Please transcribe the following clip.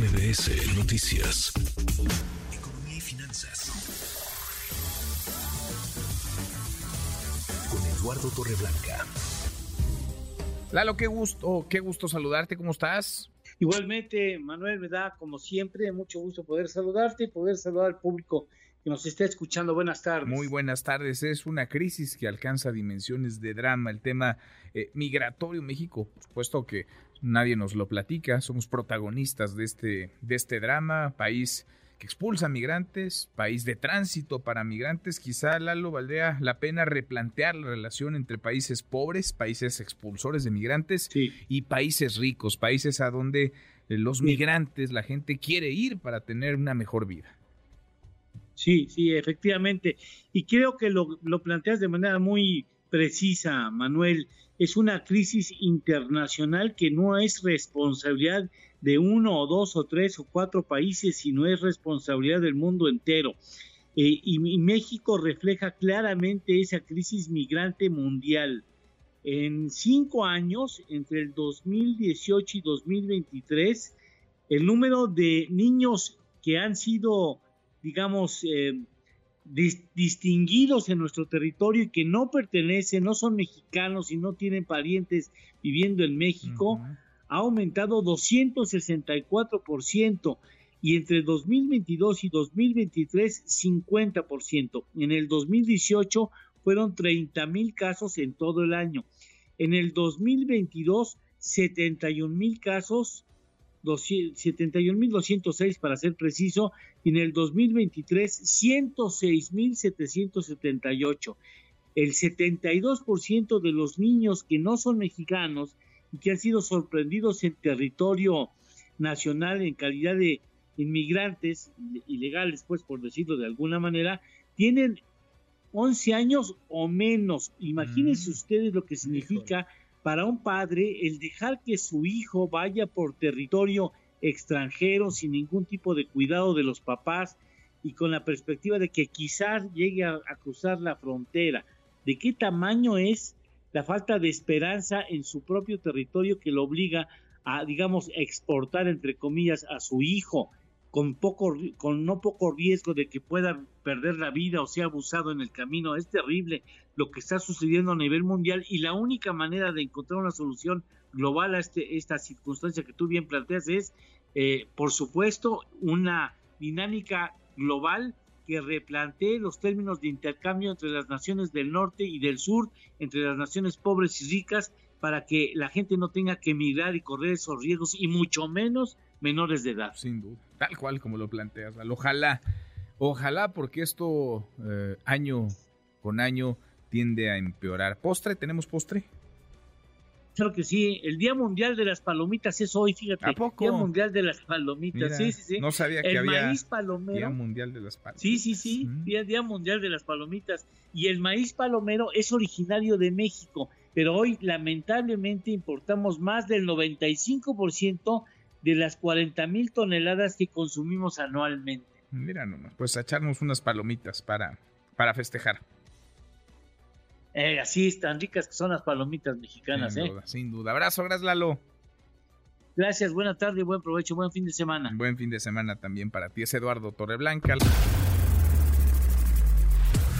MBS Noticias. Economía y finanzas. Con Eduardo Torreblanca. Lalo, qué gusto, qué gusto saludarte, ¿cómo estás? Igualmente, Manuel, me da como siempre mucho gusto poder saludarte y poder saludar al público que nos está escuchando. Buenas tardes. Muy buenas tardes. Es una crisis que alcanza dimensiones de drama. El tema eh, migratorio en México, por supuesto que nadie nos lo platica. Somos protagonistas de este, de este drama. País que expulsa migrantes, país de tránsito para migrantes. Quizá, Lalo, valdría la pena replantear la relación entre países pobres, países expulsores de migrantes y países ricos, países a donde los migrantes, la gente quiere ir para tener una mejor vida. Sí, sí, efectivamente. Y creo que lo, lo planteas de manera muy precisa, Manuel. Es una crisis internacional que no es responsabilidad de uno o dos o tres o cuatro países, sino es responsabilidad del mundo entero. Eh, y, y, México refleja claramente esa crisis migrante mundial. En cinco años, entre el 2018 y 2023, el número de niños que han sido digamos, eh, distinguidos en nuestro territorio y que no pertenecen, no son mexicanos y no tienen parientes viviendo en México, ha aumentado 264% y entre 2022 y 2023 50%. En el 2018 fueron 30 mil casos en todo el año. En el 2022 71 mil casos 71.206 para ser preciso, y en el 2023 106.778. El 72% de los niños que no son mexicanos y que han sido sorprendidos en territorio nacional en calidad de inmigrantes ilegales, pues por decirlo de alguna manera, tienen 11 años o menos. Imagínense mm. ustedes lo que significa para un padre el dejar que su hijo vaya por territorio extranjero sin ningún tipo de cuidado de los papás y con la perspectiva de que quizás llegue a, cruzar la frontera. ¿De qué tamaño es la falta de esperanza en su propio territorio que lo obliga a, digamos, exportar, entre comillas, a su hijo? Con poco con no poco riesgo de que pueda perder la vida o sea abusado en el camino. Es terrible lo que está sucediendo a nivel mundial y la única manera de encontrar una solución global a este, esta circunstancia que tú bien planteas es eh, por supuesto una dinámica global que replantee los términos de intercambio entre las naciones del norte y del sur, entre las naciones pobres y ricas, para que la gente no tenga que emigrar y correr esos riesgos y mucho menos menores de edad. Sin duda, tal cual como lo planteas. Ojalá, ojalá porque esto eh, año con año tiende a empeorar. ¿Postre? ¿Tenemos postre? Claro que sí, el Día Mundial de las Palomitas es hoy, fíjate. ¿A poco? Día Mundial de las Palomitas, sí, sí, sí. No sabía que el había maíz palomero. Día Mundial de las Palomitas. Sí, sí, sí, día, día Mundial de las Palomitas. Y el maíz palomero es originario de México, pero hoy lamentablemente importamos más del 95% de las 40 mil toneladas que consumimos anualmente. Mira nomás, pues echarnos unas palomitas para, para festejar. Eh, así están ricas que son las palomitas mexicanas, sin ¿eh? Duda, sin duda. Abrazo, gracias Lalo. Gracias, buena tarde, buen provecho, buen fin de semana. Buen fin de semana también para ti. Es Eduardo Torreblanca.